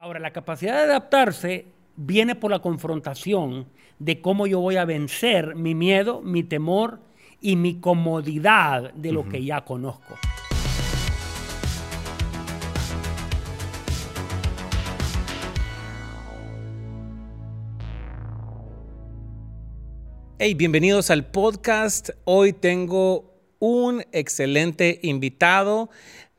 Ahora, la capacidad de adaptarse viene por la confrontación de cómo yo voy a vencer mi miedo, mi temor y mi comodidad de lo que ya conozco. Hey, bienvenidos al podcast. Hoy tengo un excelente invitado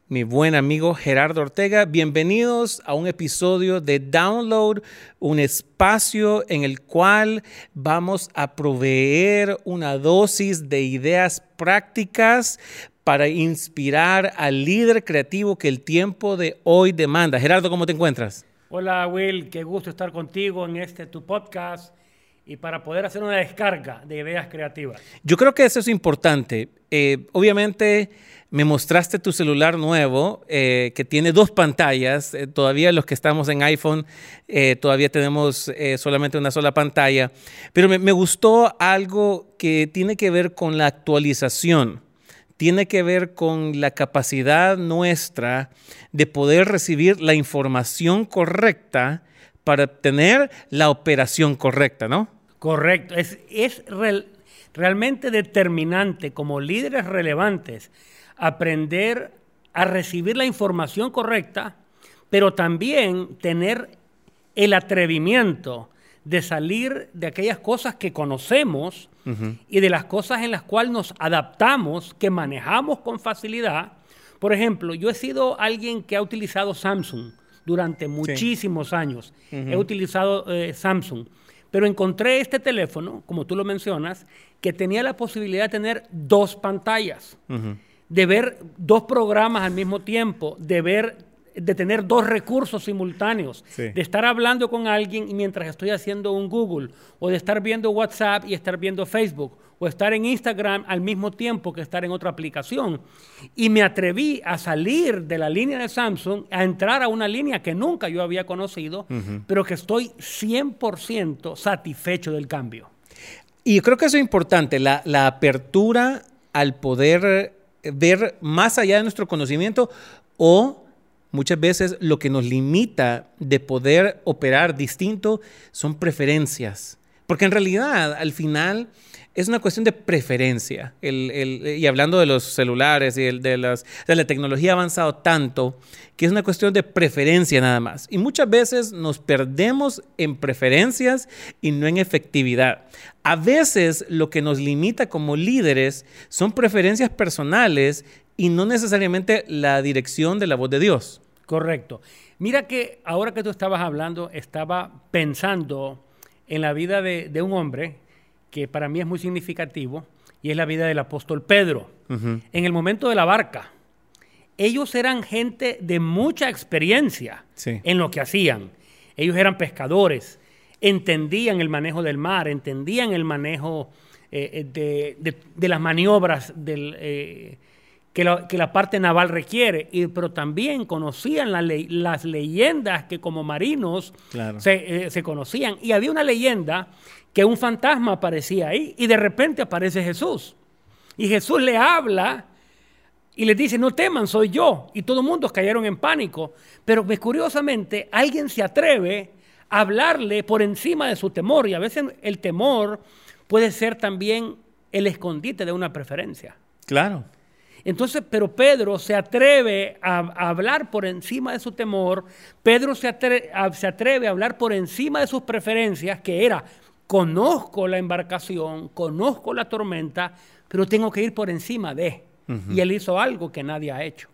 mi buen amigo Gerardo Ortega. Bienvenidos a un episodio de Download, un espacio en el cual vamos a proveer una dosis de ideas prácticas para inspirar al líder creativo que el tiempo de hoy demanda. Gerardo, ¿cómo te encuentras? Hola Will, qué gusto estar contigo en este tu podcast y para poder hacer una descarga de ideas creativas. Yo creo que eso es importante. Eh, obviamente me mostraste tu celular nuevo eh, que tiene dos pantallas. Eh, todavía los que estamos en iPhone todavía tenemos solamente una sola pantalla. Pero me, me, gustó algo que tiene que ver con la actualización. Tiene que ver con la capacidad nuestra de poder recibir la información correcta para obtener la operación correcta, ¿no? Correcto. Es, es realmente determinante como líderes relevantes aprender a recibir la información correcta, pero también tener el atrevimiento de salir de aquellas cosas que conocemos y de las cosas en las cuales nos adaptamos, que manejamos con facilidad. Por ejemplo, yo he sido alguien que ha utilizado Samsung durante muchísimos años. He utilizado eh, Samsung. Pero encontré este teléfono, como tú lo mencionas, que tenía la posibilidad de tener dos pantallas de ver dos programas al mismo tiempo, de ver de tener dos recursos simultáneos, de estar hablando con alguien mientras estoy haciendo un Google, o de estar viendo WhatsApp y estar viendo Facebook, o estar en Instagram al mismo tiempo que estar en otra aplicación. Y me atreví a salir de la línea de Samsung, a entrar a una línea que nunca yo había conocido, pero que estoy 100% satisfecho del cambio. Y yo creo que eso es importante, la, la apertura al poder ver más allá de nuestro conocimiento o muchas veces lo que nos limita de poder operar distinto son preferencias. Porque en realidad, al final, es una cuestión de preferencia. y hablando de los celulares y de, las, de la tecnología ha avanzado tanto que es una cuestión de preferencia nada más. Y muchas veces nos perdemos en preferencias y no en efectividad. A veces lo que nos limita como líderes son preferencias personales y no necesariamente la dirección de la voz de Dios. Correcto. Mira que ahora que tú estabas hablando, estaba pensando en la vida de, de un hombre que para mí es muy significativo, y es la vida del apóstol Pedro. En el momento de la barca, ellos eran gente de mucha experiencia en lo que hacían. Ellos eran pescadores, entendían el manejo del mar, entendían el manejo eh, de, las maniobras del, eh, que, la, parte naval requiere, pero también conocían las leyendas que como marinos se, eh, se conocían. Y había una leyenda que un fantasma aparecía ahí y de repente aparece Jesús. Y Jesús le habla y le dice, no teman, soy yo. Y todo el mundo cayeron en pánico. Pero pues, curiosamente, alguien se atreve a hablarle por encima de su temor. Y a veces el temor puede ser también el escondite de una preferencia. Claro. Entonces, pero Pedro se atreve a, hablar por encima de su temor, Pedro se, se atreve a hablar por encima de sus preferencias, que era conozco la embarcación, conozco la tormenta, pero tengo que ir por encima de. Y él hizo algo que nadie ha hecho,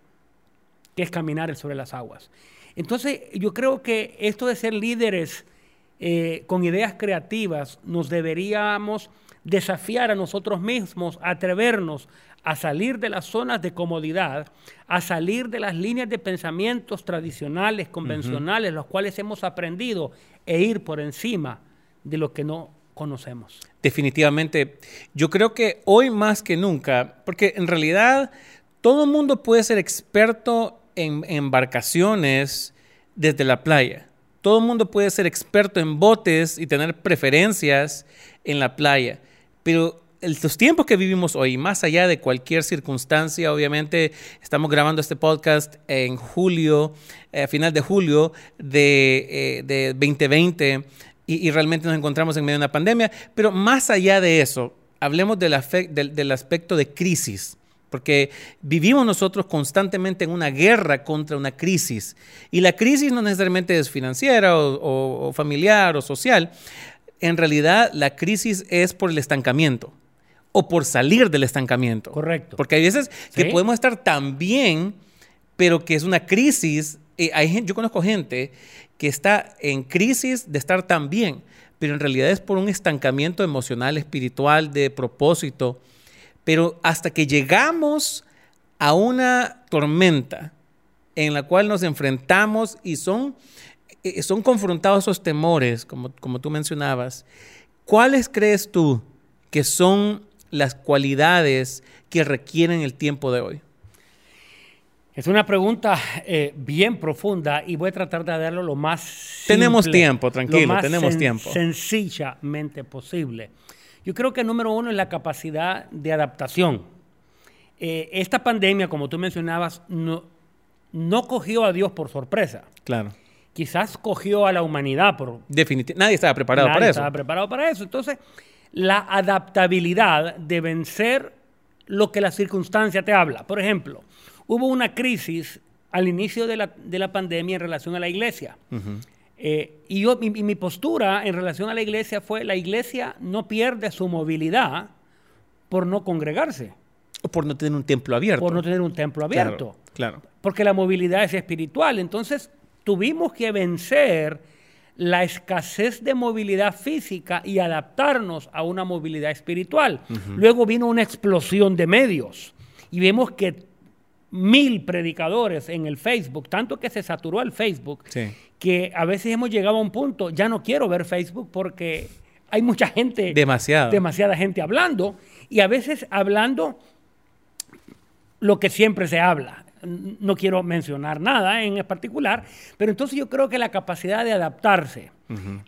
que es caminar sobre las aguas. Entonces, yo creo que esto de ser líderes eh, con ideas creativas, nos deberíamos desafiar a nosotros mismos, atrevernos a salir de las zonas de comodidad, a salir de las líneas de pensamientos tradicionales, convencionales, los cuales hemos aprendido, e ir por encima de lo que no conocemos. Definitivamente. Yo creo que hoy más que nunca, porque en realidad todo el mundo puede ser experto en embarcaciones desde la playa. Todo el mundo puede ser experto en botes y tener preferencias en la playa. Pero los tiempos que vivimos hoy, más allá de cualquier circunstancia, obviamente estamos grabando este podcast en julio, eh, a final de julio de, de 2020 y, realmente nos encontramos en medio de una pandemia, pero más allá de eso, hablemos del, del aspecto de crisis porque vivimos nosotros constantemente en una guerra contra una crisis. Y la crisis no necesariamente es financiera o, familiar o social. En realidad, la crisis es por el estancamiento o por salir del estancamiento. Correcto. Porque hay veces que podemos estar tan bien, pero que es una crisis. Eh, hay yo conozco gente que está en crisis de estar tan bien, pero en realidad es por un estancamiento emocional, espiritual, de propósito pero hasta que llegamos a una tormenta en la cual nos enfrentamos y son, eh, son confrontados esos temores, como, como tú mencionabas, ¿cuáles crees tú que son las cualidades que requieren el tiempo de hoy? Es una pregunta eh, bien profunda y voy a tratar de darlo lo más Tenemos tiempo, tranquilo, tenemos tiempo. Sencillamente posible. Yo creo que número uno es la capacidad de adaptación. Eh, esta pandemia, como tú mencionabas, no, no cogió a Dios por sorpresa. Claro. Quizás cogió a la humanidad por... Definitivamente. Nadie estaba preparado para eso. Nadie estaba preparado para eso. Entonces, la adaptabilidad de vencer lo que la circunstancia te habla. Por ejemplo, hubo una crisis al inicio de la, de la pandemia en relación a la iglesia. Eh, y, yo, mi postura en relación a la iglesia fue, la iglesia no pierde su movilidad por no congregarse. O por no tener un templo abierto. Por no tener un templo abierto. Claro, Porque la movilidad es espiritual. Entonces tuvimos que vencer la escasez de movilidad física y adaptarnos a una movilidad espiritual. Luego vino una explosión de medios y vemos que mil predicadores en el Facebook, tanto que se saturó el Facebook, que a veces hemos llegado a un punto, ya no quiero ver Facebook porque hay mucha gente, Demasiado. demasiada gente hablando, y a veces hablando lo que siempre se habla. No quiero mencionar nada en particular, pero entonces yo creo que la capacidad de adaptarse.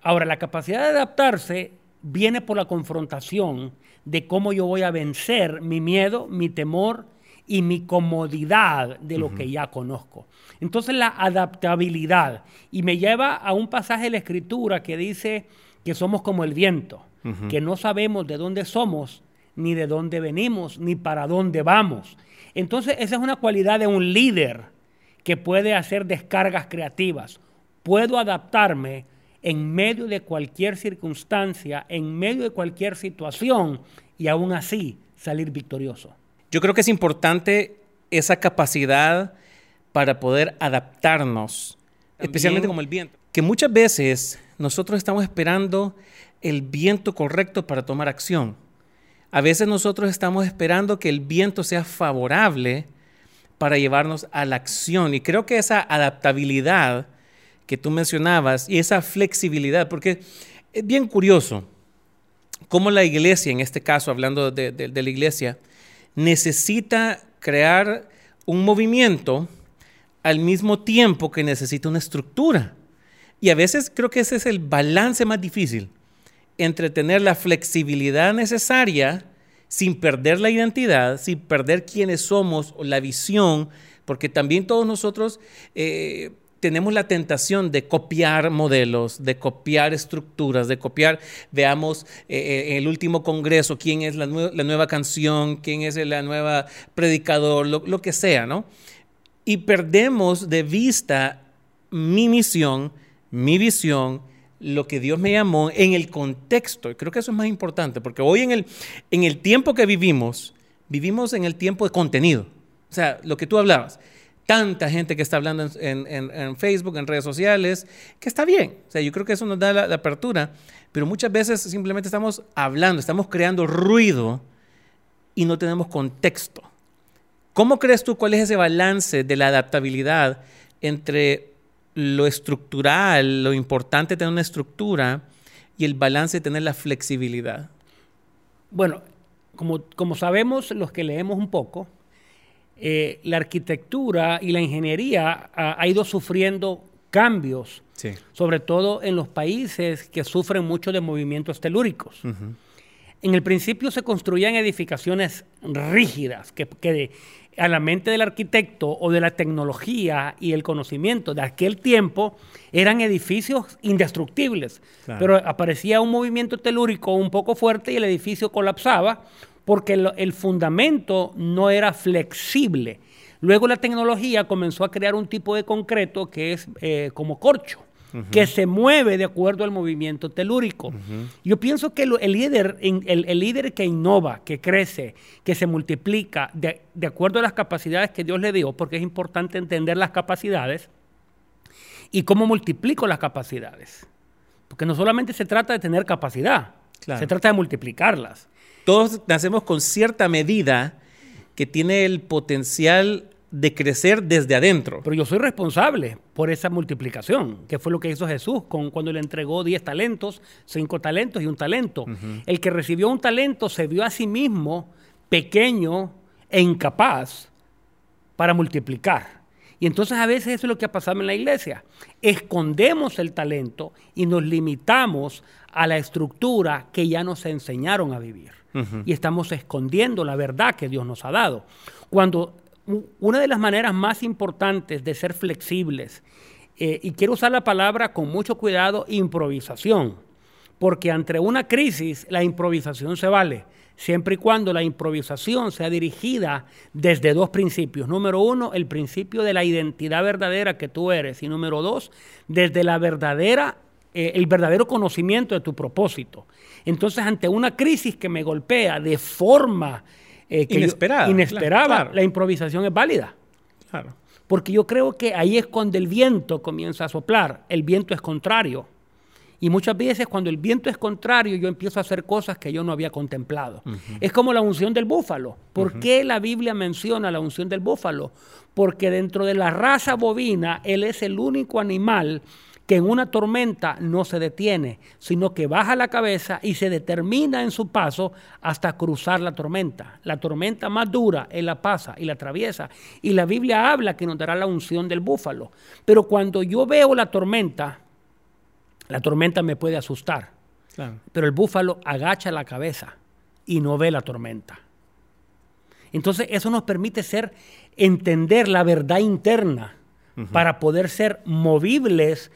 Ahora, la capacidad de adaptarse viene por la confrontación de cómo yo voy a vencer mi miedo, mi temor, y mi comodidad de lo que ya conozco. Entonces la adaptabilidad. Y me lleva a un pasaje de la escritura que dice que somos como el viento, que no sabemos de dónde somos, ni de dónde venimos, ni para dónde vamos. Entonces esa es una cualidad de un líder que puede hacer descargas creativas. Puedo adaptarme en medio de cualquier circunstancia, en medio de cualquier situación y aún así salir victorioso. Yo creo que es importante esa capacidad para poder adaptarnos, especialmente como el viento. Que muchas veces nosotros estamos esperando el viento correcto para tomar acción. A veces nosotros estamos esperando que el viento sea favorable para llevarnos a la acción. Y creo que esa adaptabilidad que tú mencionabas y esa flexibilidad, porque es bien curioso cómo la iglesia, en este caso hablando de, la iglesia, necesita crear un movimiento al mismo tiempo que necesita una estructura. Y a veces creo que ese es el balance más difícil entre tener la flexibilidad necesaria sin perder la identidad, sin perder quiénes somos o la visión, porque también todos nosotros eh, tenemos la tentación de copiar modelos, de copiar estructuras, de copiar, veamos, en eh, eh, el último congreso, quién es la, nueva canción, quién es la nueva predicador, lo, que sea, ¿no? Y perdemos de vista mi misión, mi visión, lo que Dios me llamó en el contexto. Creo que eso es más importante, porque hoy en el, en el tiempo que vivimos, vivimos en el tiempo de contenido. O sea, lo que tú hablabas tanta gente que está hablando en, Facebook, en redes sociales, que está bien. O sea, yo creo que eso nos da la, apertura, pero muchas veces simplemente estamos hablando, estamos creando ruido y no tenemos contexto. ¿Cómo crees tú cuál es ese balance de la adaptabilidad entre lo estructural, lo importante de tener una estructura y el balance de tener la flexibilidad? Bueno, como, como sabemos los que leemos un poco, eh, la arquitectura y la ingeniería ha, ido sufriendo cambios, sobre todo en los países que sufren mucho de movimientos telúricos. En el principio se construían edificaciones rígidas que, que a la mente del arquitecto o de la tecnología y el conocimiento de aquel tiempo eran edificios indestructibles. Claro. Pero aparecía un movimiento telúrico un poco fuerte y el edificio colapsaba porque el, el fundamento no era flexible. Luego la tecnología comenzó a crear un tipo de concreto que es eh, como corcho, que se mueve de acuerdo al movimiento telúrico. Yo pienso que lo- el, líder, el, el líder que innova, que crece, que se multiplica de, de acuerdo a las capacidades que Dios le dio, porque es importante entender las capacidades y cómo multiplico las capacidades. Porque no solamente se trata de tener capacidad, Claro. se trata de multiplicarlas. Todos nacemos con cierta medida que tiene el potencial de crecer desde adentro. Pero yo soy responsable por esa multiplicación, que fue lo que hizo Jesús con, cuando le entregó 10 talentos, 5 talentos y un talento. El que recibió un talento se vio a sí mismo pequeño e incapaz para multiplicar. Y entonces a veces eso es lo que ha pasado en la iglesia. Escondemos el talento y nos limitamos a la estructura que ya nos enseñaron a vivir. Y estamos escondiendo la verdad que Dios nos ha dado. Cuando una de las maneras más importantes de ser flexibles, eh, y quiero usar la palabra con mucho cuidado, improvisación, porque ante una crisis la improvisación se vale, siempre y cuando la improvisación sea dirigida desde dos principios. Número uno, el principio de la identidad verdadera que tú eres, y número dos, desde la verdadera, eh, el verdadero conocimiento de tu propósito. Entonces, ante una crisis que me golpea de forma eh, que yo- Inesperada, claro. la improvisación es válida. Claro. Porque yo creo que ahí es cuando el viento comienza a soplar. El viento es contrario. Y muchas veces cuando el viento es contrario, yo empiezo a hacer cosas que yo no había contemplado. Es como la unción del búfalo. ¿Por qué la Biblia menciona la unción del búfalo? Porque dentro de la raza bovina, él es el único animal que en una tormenta no se detiene, sino que baja la cabeza y se determina en su paso hasta cruzar la tormenta. La tormenta más dura, él la pasa y la atraviesa. Y la Biblia habla que nos dará la unción del búfalo. Pero cuando yo veo la tormenta, la tormenta me puede asustar, Claro. pero el búfalo agacha la cabeza y no ve la tormenta. Entonces eso nos permite ser, entender la verdad interna para poder ser movibles,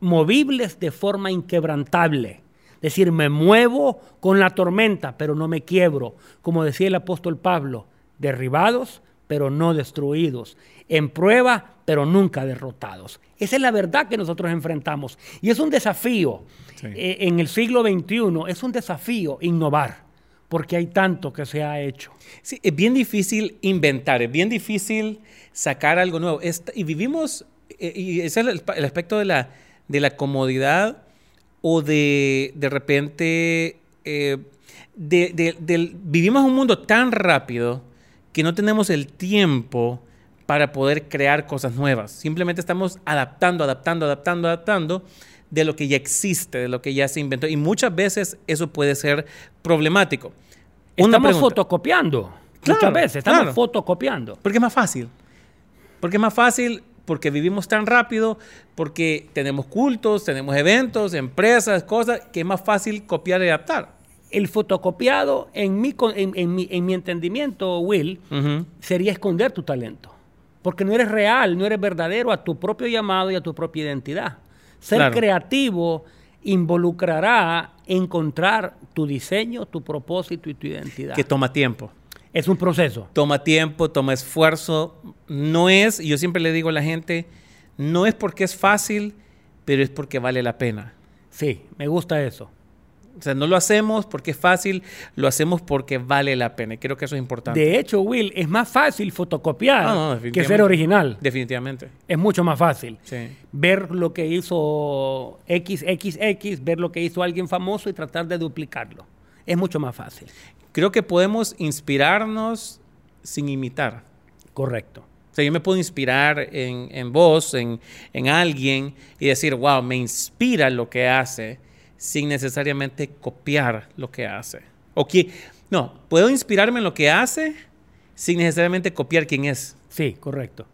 movibles de forma inquebrantable. Es decir, me muevo con la tormenta, pero no me quiebro. Como decía el apóstol Pablo, derribados, pero no destruidos. En prueba, pero nunca derrotados. Esa es la verdad que nosotros enfrentamos. Y es un desafío. Sí. Eh, en el siglo XXI es un desafío innovar, porque hay tanto que se ha hecho. Sí, es bien difícil inventar, es bien difícil sacar algo nuevo. Y vivimos, eh, y ese es el, el aspecto de la, de la comodidad o de, de repente, eh, de- vivimos un mundo tan rápido que no tenemos el tiempo para poder crear cosas nuevas. Simplemente estamos adaptando, adaptando, adaptando, adaptando de lo que ya existe, de lo que ya se inventó. Y muchas veces eso puede ser problemático. Una estamos pregunta. fotocopiando. Claro, Muchas veces estamos claro. fotocopiando. Porque es más fácil. Porque es más fácil, porque vivimos tan rápido, porque tenemos cultos, tenemos eventos, empresas, cosas, que es más fácil copiar y adaptar. El fotocopiado, en mi, en, en mi, en mi entendimiento, Will, sería esconder tu talento. Porque no eres real, no eres verdadero a tu propio llamado y a tu propia identidad. Ser Claro. creativo involucrará encontrar tu diseño, tu propósito y tu identidad. Que toma tiempo. Es un proceso. Toma tiempo, toma esfuerzo. No es, y yo siempre le digo a la gente, no es porque es fácil, pero es porque vale la pena. Sí, me gusta eso. O sea, no lo hacemos porque es fácil, lo hacemos porque vale la pena. Y creo que eso es importante. De hecho, Will, es más fácil fotocopiar no, que ser original. Definitivamente. Es mucho más fácil. Sí. Ver lo que hizo XXX, ver lo que hizo alguien famoso y tratar de duplicarlo. Es mucho más fácil. Creo que podemos inspirarnos sin imitar. Correcto. O sea, yo me puedo inspirar en, en vos, en, en alguien, y decir, wow, me inspira lo que hace, sin necesariamente copiar lo que hace. O que, no, puedo inspirarme en lo que hace, sin necesariamente copiar quién es. Sí, correcto.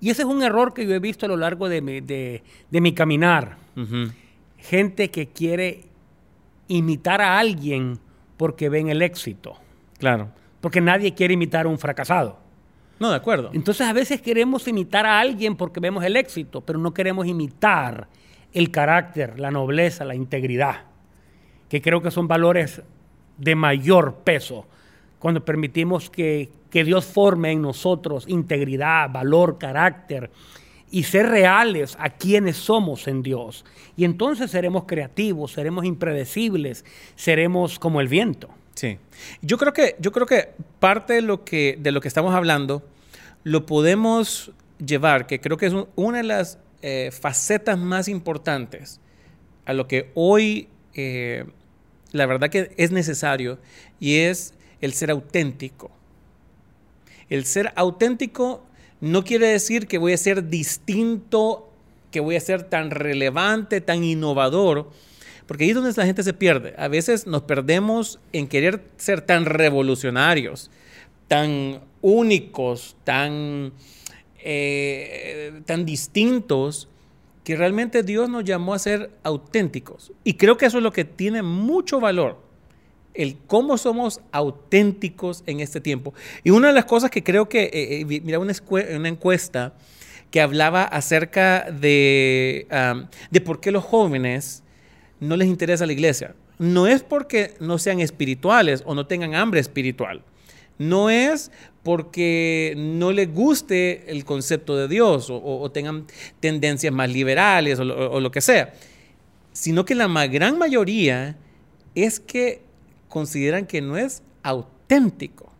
Y ese es un error que yo he visto a lo largo de mi, de- de mi caminar. Gente que quiere imitar a alguien porque ven el éxito. Claro. Porque nadie quiere imitar a un fracasado. No, de acuerdo. Entonces a veces queremos imitar a alguien porque vemos el éxito, pero no queremos imitar el carácter, la nobleza, la integridad, que creo que son valores de mayor peso cuando permitimos que, que Dios forme en nosotros integridad, valor, carácter y ser reales a quienes somos en Dios. Y entonces seremos creativos, seremos impredecibles, seremos como el viento. Sí. Yo creo que, yo creo que parte de lo que, de lo que estamos hablando lo podemos llevar, que creo que es una de las eh, facetas más importantes a lo que hoy eh, la verdad que es necesario y es el ser auténtico. El ser auténtico no quiere decir que voy a ser distinto, que voy a ser tan relevante, tan innovador, porque ahí es donde la gente se pierde. A veces nos perdemos en querer ser tan revolucionarios, tan únicos, tan, eh, tan distintos, que realmente Dios nos llamó a ser auténticos. Y creo que eso es lo que tiene mucho valor, el cómo somos auténticos en este tiempo. Y una de las cosas que creo que, eh, eh, mira, una, una, encuesta que hablaba acerca de, de por qué los jóvenes no les interesa la iglesia. No es porque no sean espirituales o no tengan hambre espiritual. No es porque no les guste el concepto de Dios o, tengan tendencias más liberales o lo, que sea, sino que la gran mayoría es que consideran que no es auténtico.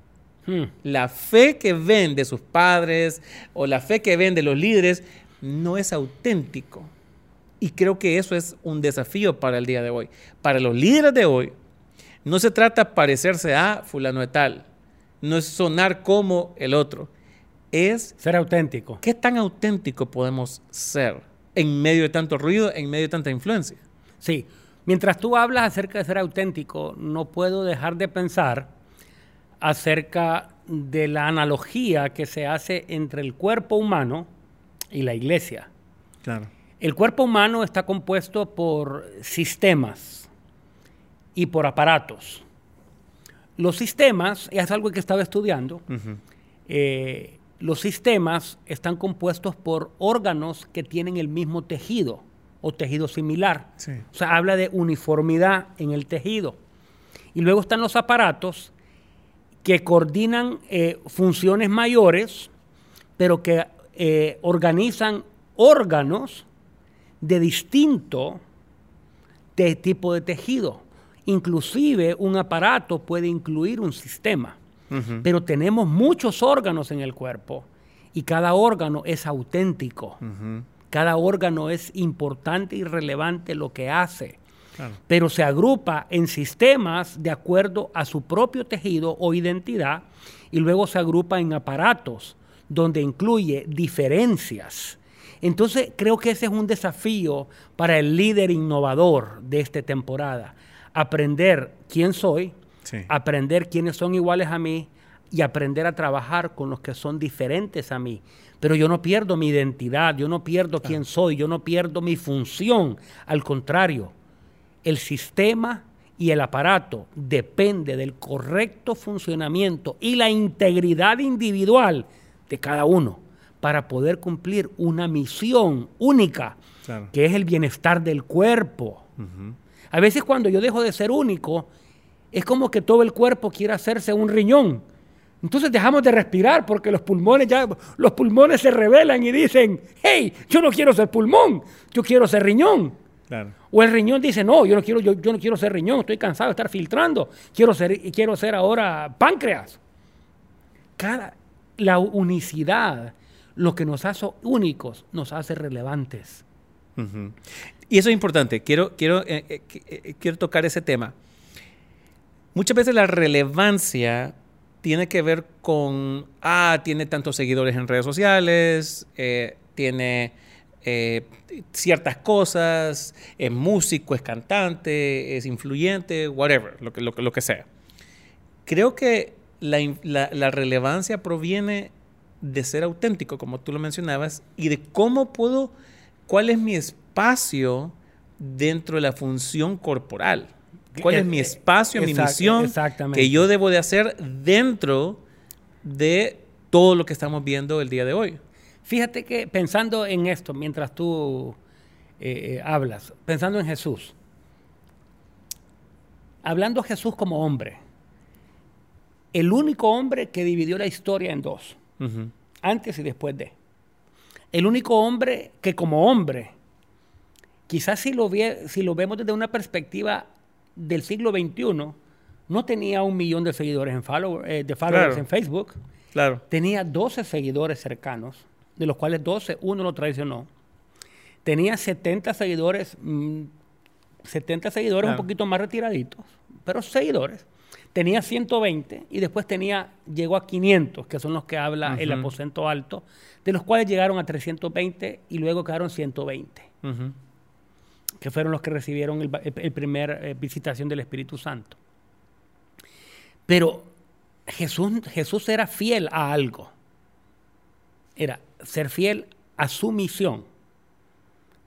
Hmm. La fe que ven de sus padres o la fe que ven de los líderes no es auténtico. Y creo que eso es un desafío para el día de hoy. Para los líderes de hoy, no se trata de parecerse a fulano de tal. No es sonar como el otro. Es ser auténtico. ¿Qué tan auténtico podemos ser en medio de tanto ruido, en medio de tanta influencia? Sí. Mientras tú hablas acerca de ser auténtico, no puedo dejar de pensar acerca de la analogía que se hace entre el cuerpo humano y la iglesia. Claro. El cuerpo humano está compuesto por sistemas y por aparatos. Los sistemas, es algo que estaba estudiando, eh, los sistemas están compuestos por órganos que tienen el mismo tejido o tejido similar. O sea, habla de uniformidad en el tejido. Y luego están los aparatos que coordinan eh, funciones mayores, pero que eh, organizan órganos de distinto tipo de tejido. Inclusive un aparato puede incluir un sistema, pero tenemos muchos órganos en el cuerpo y cada órgano es auténtico. Cada órgano es importante y relevante lo que hace. Pero se agrupa en sistemas de acuerdo a su propio tejido o identidad y luego se agrupa en aparatos donde incluye diferencias entonces creo que ese es un desafío para el líder innovador de esta temporada. Aprender quién soy, aprender quiénes son iguales a mí y aprender a trabajar con los que son diferentes a mí. Pero yo no pierdo mi identidad, yo no pierdo quién soy, yo no pierdo mi función. Al contrario, el sistema y el aparato depende del correcto funcionamiento y la integridad individual de cada uno para poder cumplir una misión única, que es el bienestar del cuerpo. A veces cuando yo dejo de ser único, es como que todo el cuerpo quiere hacerse un riñón. Entonces dejamos de respirar porque los pulmones ya los pulmones se rebelan y dicen, "Hey, yo no quiero ser pulmón, yo quiero ser riñón." O el riñón dice, "No, yo no quiero yo, yo, no quiero ser riñón, estoy cansado de estar filtrando, quiero ser quiero ser ahora páncreas." Cada la unicidad lo que nos hace únicos nos hace relevantes. Y eso es importante. Quiero, quiero, eh, eh, eh, quiero tocar ese tema. Muchas veces la relevancia tiene que ver con, ah, tiene tantos seguidores en redes sociales, tiene ciertas cosas, es músico, es cantante, es influyente, whatever, lo que, sea. Creo que la relevancia proviene de ser auténtico, como tú lo mencionabas, y de cómo puedo, cuál es mi espacio dentro de la función corporal, cuál es Eh, mi espacio, mi misión que yo debo de hacer dentro de todo lo que estamos viendo el día de hoy. Fíjate que pensando en esto, mientras tú eh, eh, hablas, pensando en Jesús, hablando a Jesús como hombre, el único hombre que dividió la historia en dos, antes y después de. El único hombre que como hombre, quizás si lo, vie- si lo vemos desde una perspectiva del siglo XXI, no tenía un millón de seguidores en eh, de followers Claro. en Facebook, Claro. tenía 12 seguidores cercanos, de los cuales 12, uno lo traicionó. Tenía 70 seguidores, mm, 70 seguidores Claro. un poquito más retiraditos, pero seguidores. Tenía 120 y después tenía, llegó a 500, que son los que habla el aposento alto, de los cuales llegaron a 320 y luego quedaron 120, Ujú. Que fueron los que recibieron el, el- el primer eh, visitación del Espíritu Santo. Pero Jesús, Jesús era fiel a algo. Era ser fiel a su misión.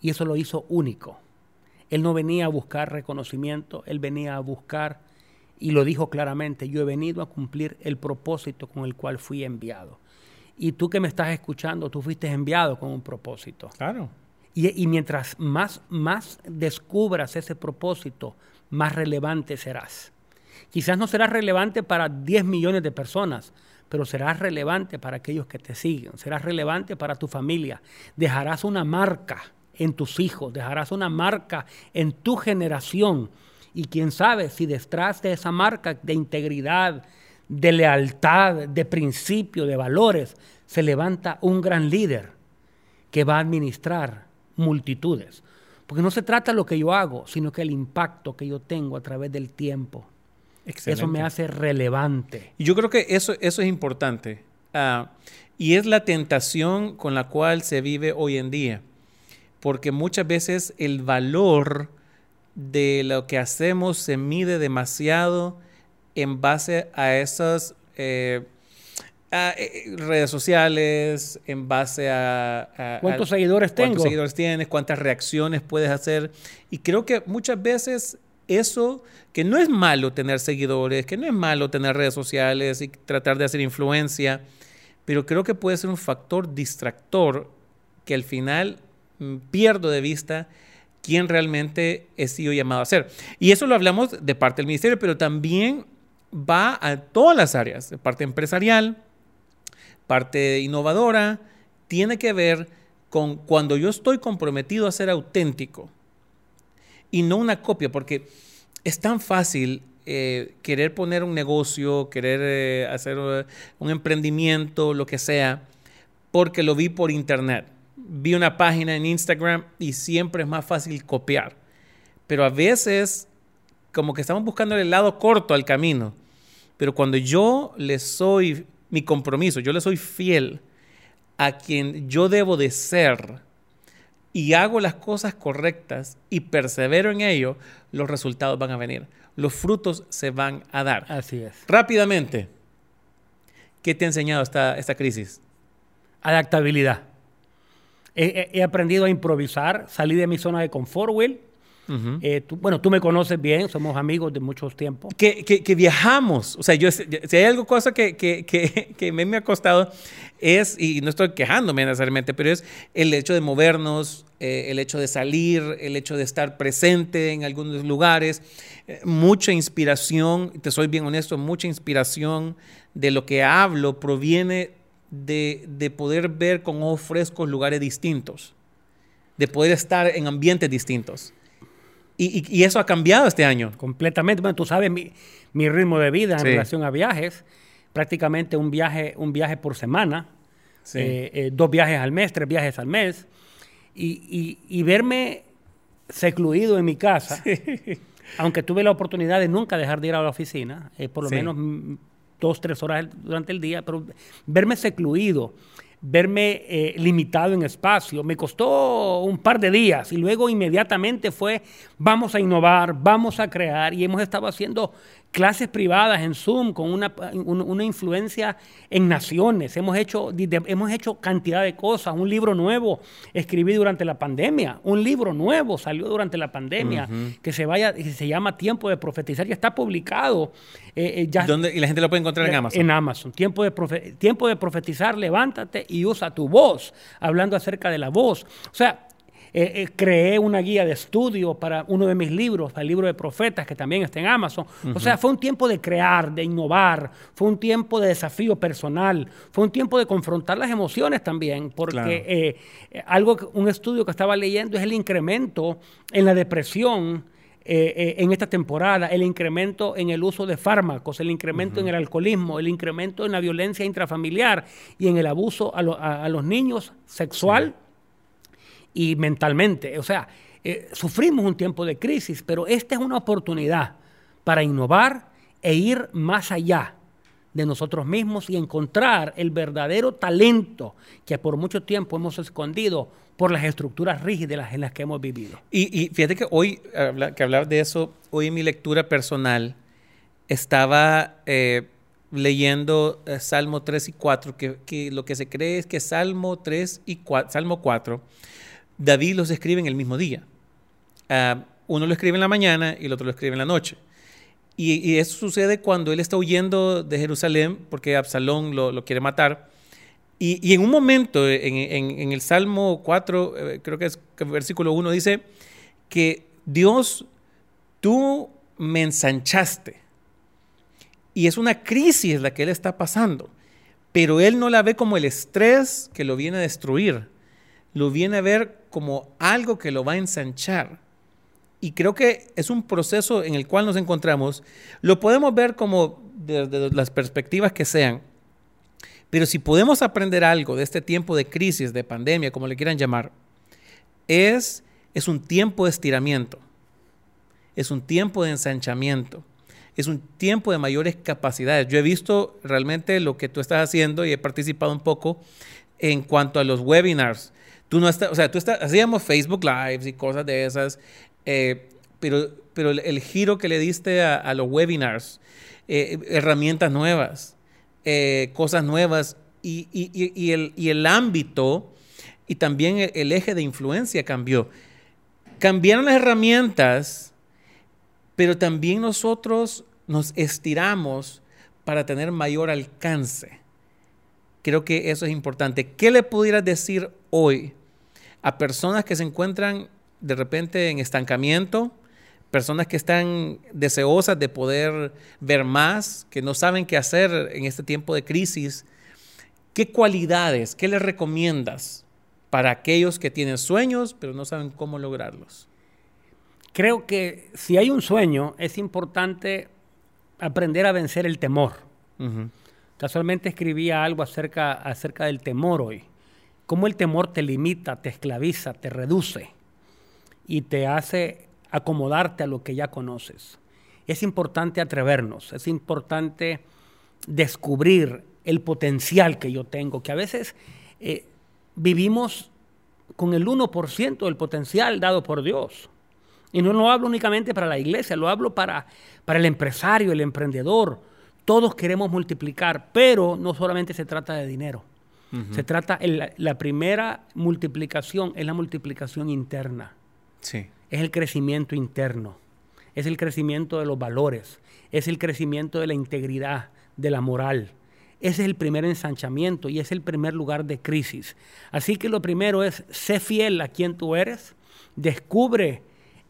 Y eso lo hizo único. Él no venía a buscar reconocimiento, él venía a buscar, y lo dijo claramente, yo he venido a cumplir el propósito con el cual fui enviado. Y tú que me estás escuchando, tú fuiste enviado con un propósito. Claro. Y, mientras más, más descubras ese propósito, más relevante serás. Quizás no serás relevante para 10 millones de personas, pero serás relevante para aquellos que te siguen, serás relevante para tu familia. Dejarás una marca en tus hijos, dejarás una marca en tu generación. Y quién sabe si detrás de esa marca de integridad, de lealtad, de principio, de valores, se levanta un gran líder que va a administrar multitudes. Porque no se trata lo que yo hago, sino que el impacto que yo tengo a través del tiempo. Excelente. Eso me hace relevante. Y yo creo que eso, eso es importante. Ah, y es la tentación con la cual se vive hoy en día. Porque muchas veces el valor de lo que hacemos se mide demasiado en base a esas eh, a, eh, redes sociales, en base a... a- ¿Cuántos a- seguidores tengo? ¿Cuántos seguidores tienes? ¿Cuántas reacciones puedes hacer? Y creo que muchas veces eso, que no es malo tener seguidores, que no es malo tener redes sociales y tratar de hacer influencia, pero creo que puede ser un factor distractor que al final mm, pierdo de vista quién realmente he sido llamado a ser. Y eso lo hablamos de parte del ministerio, pero también va a todas las áreas, de parte empresarial, parte innovadora, tiene que ver con cuando yo estoy comprometido a ser auténtico y no una copia, porque es tan fácil eh, querer poner un negocio, querer eh, hacer eh, un emprendimiento, lo que sea, porque lo vi por internet. Vi una página en Instagram y siempre es más fácil copiar. Pero a veces como que estamos buscando el lado corto al camino. Pero cuando yo le soy mi compromiso, yo le soy fiel a quien yo debo de ser y hago las cosas correctas y persevero en ello, los resultados van a venir. Los frutos se van a dar. Así es. Rápidamente, ¿qué te ha enseñado esta, esta crisis? Adaptabilidad. He, he- aprendido a improvisar, salí de mi zona de confort, Will. Ujú. Eh, tú- bueno, tú me conoces bien, somos amigos de muchos tiempos. que, que- que viajamos. O sea, yo, si hay algo cosa que, que, que, que me, me ha costado es, y no estoy quejándome necesariamente, pero es el hecho de movernos, eh, el hecho de salir, el hecho de estar presente en algunos lugares, eh, mucha inspiración, te soy bien honesto, mucha inspiración de lo que hablo proviene de, de poder ver con ojos frescos lugares distintos, de poder estar en ambientes distintos. Y, y- y eso ha cambiado este año. Completamente. Bueno, tú sabes mi, mi ritmo de vida en Sí. relación a viajes. Prácticamente un viaje, un viaje por semana. Sí. Eh, eh, dos viajes al mes, tres viajes al mes. Y, y- verme secluido en mi casa, aunque tuve la oportunidad de nunca dejar de ir a la oficina, eh, por lo Sí. menos dos, tres horas durante el día, pero verme secluido, verme eh, limitado en espacio, me costó un par de días y luego inmediatamente fue, vamos a innovar, vamos a crear y hemos estado haciendo clases privadas en Zoom con una, una, influencia en naciones. Hemos hecho, hemos hecho cantidad de cosas. Un libro nuevo escribí durante la pandemia. Un libro nuevo salió durante la pandemia que se vaya, que se llama Tiempo de profetizar y está publicado. Eh, eh, ya, ¿Y la gente lo puede encontrar en Amazon? En Amazon. Tiempo de, tiempo de profetizar, levántate y usa tu voz, hablando acerca de la voz. O sea, eh, eh, creé una guía de estudio para uno de mis libros, el libro de profetas, que también está en Amazon. O sea, fue un tiempo de crear, de innovar, fue un tiempo de desafío personal, fue un tiempo de confrontar las emociones también, porque eh, algo, un estudio que estaba leyendo es el incremento en la depresión. en esta temporada, el incremento en el uso de fármacos, el incremento en el alcoholismo, el incremento en la violencia intrafamiliar y en el abuso a, los niños sexual y mentalmente. O sea, eh, sufrimos un tiempo de crisis, pero esta es una oportunidad para innovar e ir más allá de nosotros mismos y encontrar el verdadero talento que por mucho tiempo hemos escondido por las estructuras rígidas en las que hemos vivido. Y, fíjate que hoy, que hablar de eso, hoy en mi lectura personal estaba eh, leyendo eh, Salmo 3 y 4, que, lo que se cree es que Salmo 3 y 4, Salmo 4 David los escribe en el mismo día. Ah, uno lo escribe en la mañana y el otro lo escribe en la noche. Y, eso sucede cuando él está huyendo de Jerusalén porque Absalón lo, quiere matar. Y, en un momento, en, el Salmo 4, eh, creo que es versículo 1, dice que Dios, tú me ensanchaste. Y es una crisis la que él está pasando. Pero él no la ve como el estrés que lo viene a destruir lo viene a ver como algo que lo va a ensanchar. Y creo que es un proceso en el cual nos encontramos. Lo podemos ver como desde las perspectivas que sean. Pero si podemos aprender algo de este tiempo de crisis, de pandemia, como le quieran llamar, es, es un tiempo de estiramiento. Es un tiempo de ensanchamiento. Es un tiempo de mayores capacidades. Yo he visto realmente lo que tú estás haciendo y he participado un poco en cuanto a los webinars Tú no estás, o sea, tú estás, hacíamos Facebook Lives y cosas de esas, eh, pero, pero el, giro que le diste a, los webinars, eh, herramientas nuevas, eh, cosas nuevas y, y, el, y, el, ámbito y también el, el eje de influencia cambió. Cambiaron las herramientas, pero también nosotros nos estiramos para tener mayor alcance. Creo que eso es importante. ¿Qué le pudieras decir hoy a personas que se encuentran de repente en estancamiento, personas que están deseosas de poder ver más, que no saben qué hacer en este tiempo de crisis? ¿Qué cualidades, qué les recomiendas para aquellos que tienen sueños pero no saben cómo lograrlos? Creo que si hay un sueño es importante aprender a vencer el temor. Casualmente escribía algo acerca, acerca del temor hoy cómo el temor te limita, te esclaviza, te reduce y te hace acomodarte a lo que ya conoces. Es importante atrevernos, es importante descubrir el potencial que yo tengo, que a veces eh, vivimos con el 1% del potencial dado por Dios. Y no lo hablo únicamente para la iglesia, lo hablo para, para el empresario, el emprendedor. Todos queremos multiplicar, pero no solamente se trata de dinero. Se trata, la primera multiplicación es la multiplicación interna. Sí. Es el crecimiento interno. Es el crecimiento de los valores. Es el crecimiento de la integridad, de la moral. Ese es el primer ensanchamiento y es el primer lugar de crisis. Así que lo primero es, sé fiel a quien tú eres, descubre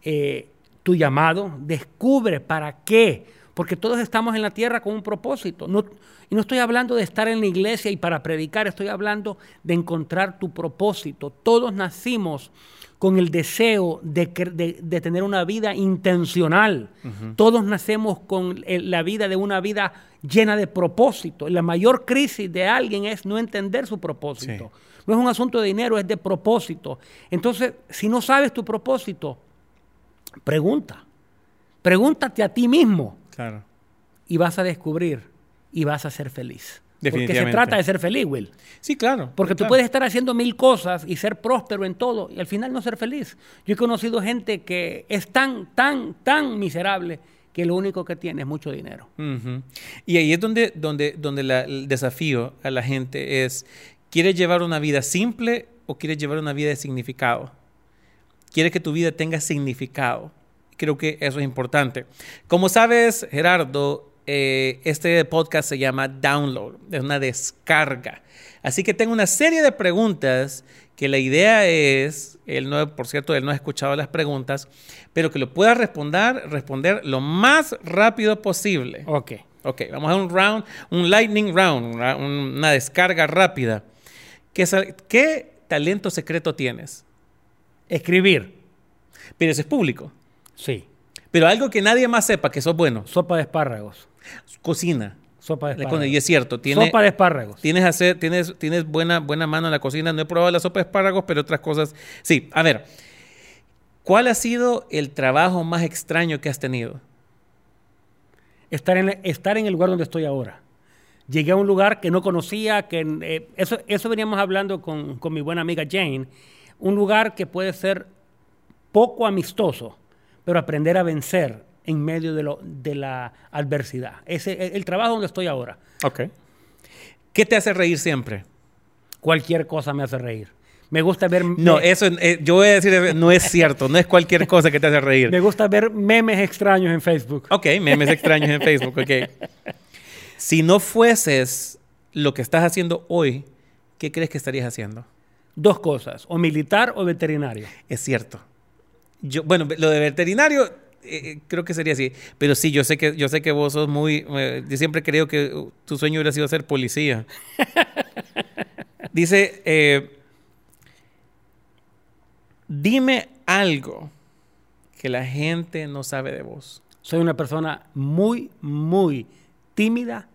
eh, tu llamado, descubre para qué, porque todos estamos en la tierra con un propósito. No, y no estoy hablando de estar en la iglesia y para predicar, estoy hablando de encontrar tu propósito. Todos nacimos con el deseo de, tener una vida intencional. Todos nacemos con la vida de una vida llena de propósito. La mayor crisis de alguien es no entender su propósito. No es un asunto de dinero, es de propósito. Entonces, si no sabes tu propósito, pregunta. Pregúntate a ti mismo. Claro. Y vas a descubrir y vas a ser feliz. Porque se trata de ser feliz, Will. Sí, claro. Porque tú puedes estar haciendo mil cosas y ser próspero en todo y al final no ser feliz. Yo he conocido gente que es tan, tan, tan miserable que lo único que tiene es mucho dinero. Y ahí es donde, donde, donde la- el desafío a la gente es, ¿quieres llevar una vida simple o quieres llevar una vida de significado? ¿Quieres que tu vida tenga significado? Creo que eso es importante. Como sabes, Gerardo, eh, este podcast se llama Download, es una descarga. Así que tengo una serie de preguntas que la idea es, él no, por cierto, él no ha escuchado las preguntas, pero que lo pueda responder, responder lo más rápido posible. Ok. Ok, vamos a un round, un lightning round, una, una descarga rápida. ¿Qué, qué talento secreto tienes? Escribir. Pero eso es público. Sí. Pero algo que nadie más sepa que sos bueno. Sopa de espárragos. Cocina. Sopa de espárragos. Y es cierto, tiene, Sopa de espárragos. tienes, hacer, tienes, tienes buena, buena mano en la cocina. No he probado la sopa de espárragos, pero otras cosas. Sí, a ver. ¿Cuál ha sido el trabajo más extraño que has tenido? Estar en, estar en el lugar donde estoy ahora. Llegué a un lugar que no conocía, que eh, eso, eso veníamos hablando con, con mi buena amiga Jane. Un lugar que puede ser poco amistoso, pero aprender a vencer en medio de, lo, de la adversidad. Ese el, el trabajo donde estoy ahora. Ok. ¿Qué te hace reír siempre? Cualquier cosa me hace reír. Me gusta ver No, eso eh, yo voy a decir, no es cierto, no es cualquier cosa que te hace reír. me gusta ver memes extraños en Facebook. Ok, memes extraños en Facebook, ok. Si no fueses lo que estás haciendo hoy, ¿qué crees que estarías haciendo? Dos cosas, o militar o veterinario. Es cierto. Yo, bueno, lo de veterinario eh, creo que sería así, pero sí, yo sé que yo sé que vos sos muy eh, yo siempre creo que uh, tu sueño hubiera sido ser policía. Dice, eh, dime algo que la gente no sabe de vos. Soy una persona muy, muy tímida.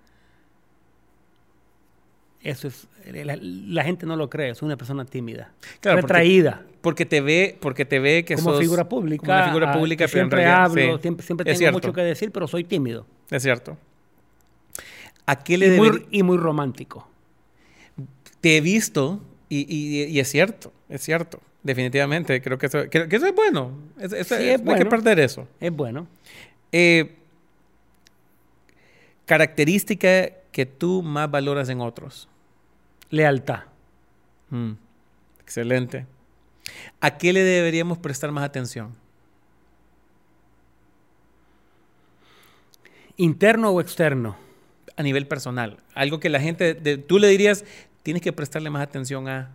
Eso es, la, la gente no lo cree, soy una persona tímida, Claro, porque- retraída, Porque te ve, porque te ve que como sos figura pública. como una figura ah, pública, pero en siempre realidad, hablo, sí, siempre, siempre es tengo cierto, mucho que decir, pero soy tímido Es cierto. ¿A qué le y muy, y muy romántico. te he visto y, y- y es cierto, es cierto, definitivamente. Creo que eso, creo que eso es bueno. Es- es- Sí, es no hay que perder eso. Es bueno. Eh, característica que tú más valoras en otros. Lealtad. Mm, excelente. ¿A qué le deberíamos prestar más atención? Interno o externo. A nivel personal. Algo que la gente, de- tú le dirías, tienes que prestarle más atención a...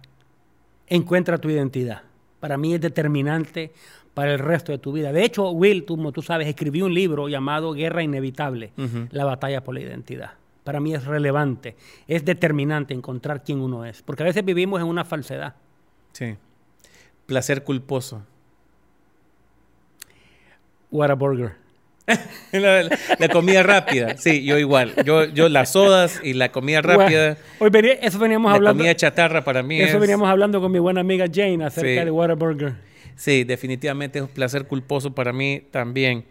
Encuentra tu identidad. Para mí es determinante para el resto de tu vida. De hecho, Will, tú, como tú sabes, escribí un libro llamado Guerra Inevitable, la batalla por la identidad. Para mí es relevante, es determinante encontrar quién uno es, porque a veces vivimos en una falsedad. Sí. Placer culposo. Whataburger. La, la- la comida rápida. Sí, yo igual. Yo, yo las sodas y la comida rápida. Hoy venía- eso veníamos La hablando. comida chatarra para mí Eso es... veníamos hablando con mi buena amiga Jane acerca Sí. de Whataburger. Sí, definitivamente es un placer culposo para mí también.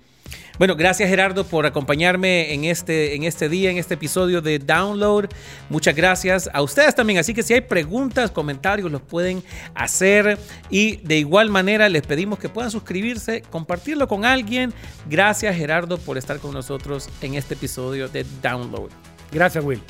Bueno, gracias Gerardo por acompañarme en este, en este día, en este episodio de Download. Muchas gracias a ustedes también. Así que si hay preguntas, comentarios, los pueden hacer. Y de igual manera les pedimos que puedan suscribirse, compartirlo con alguien. Gracias Gerardo por estar con nosotros en este episodio de Download. Gracias, Will.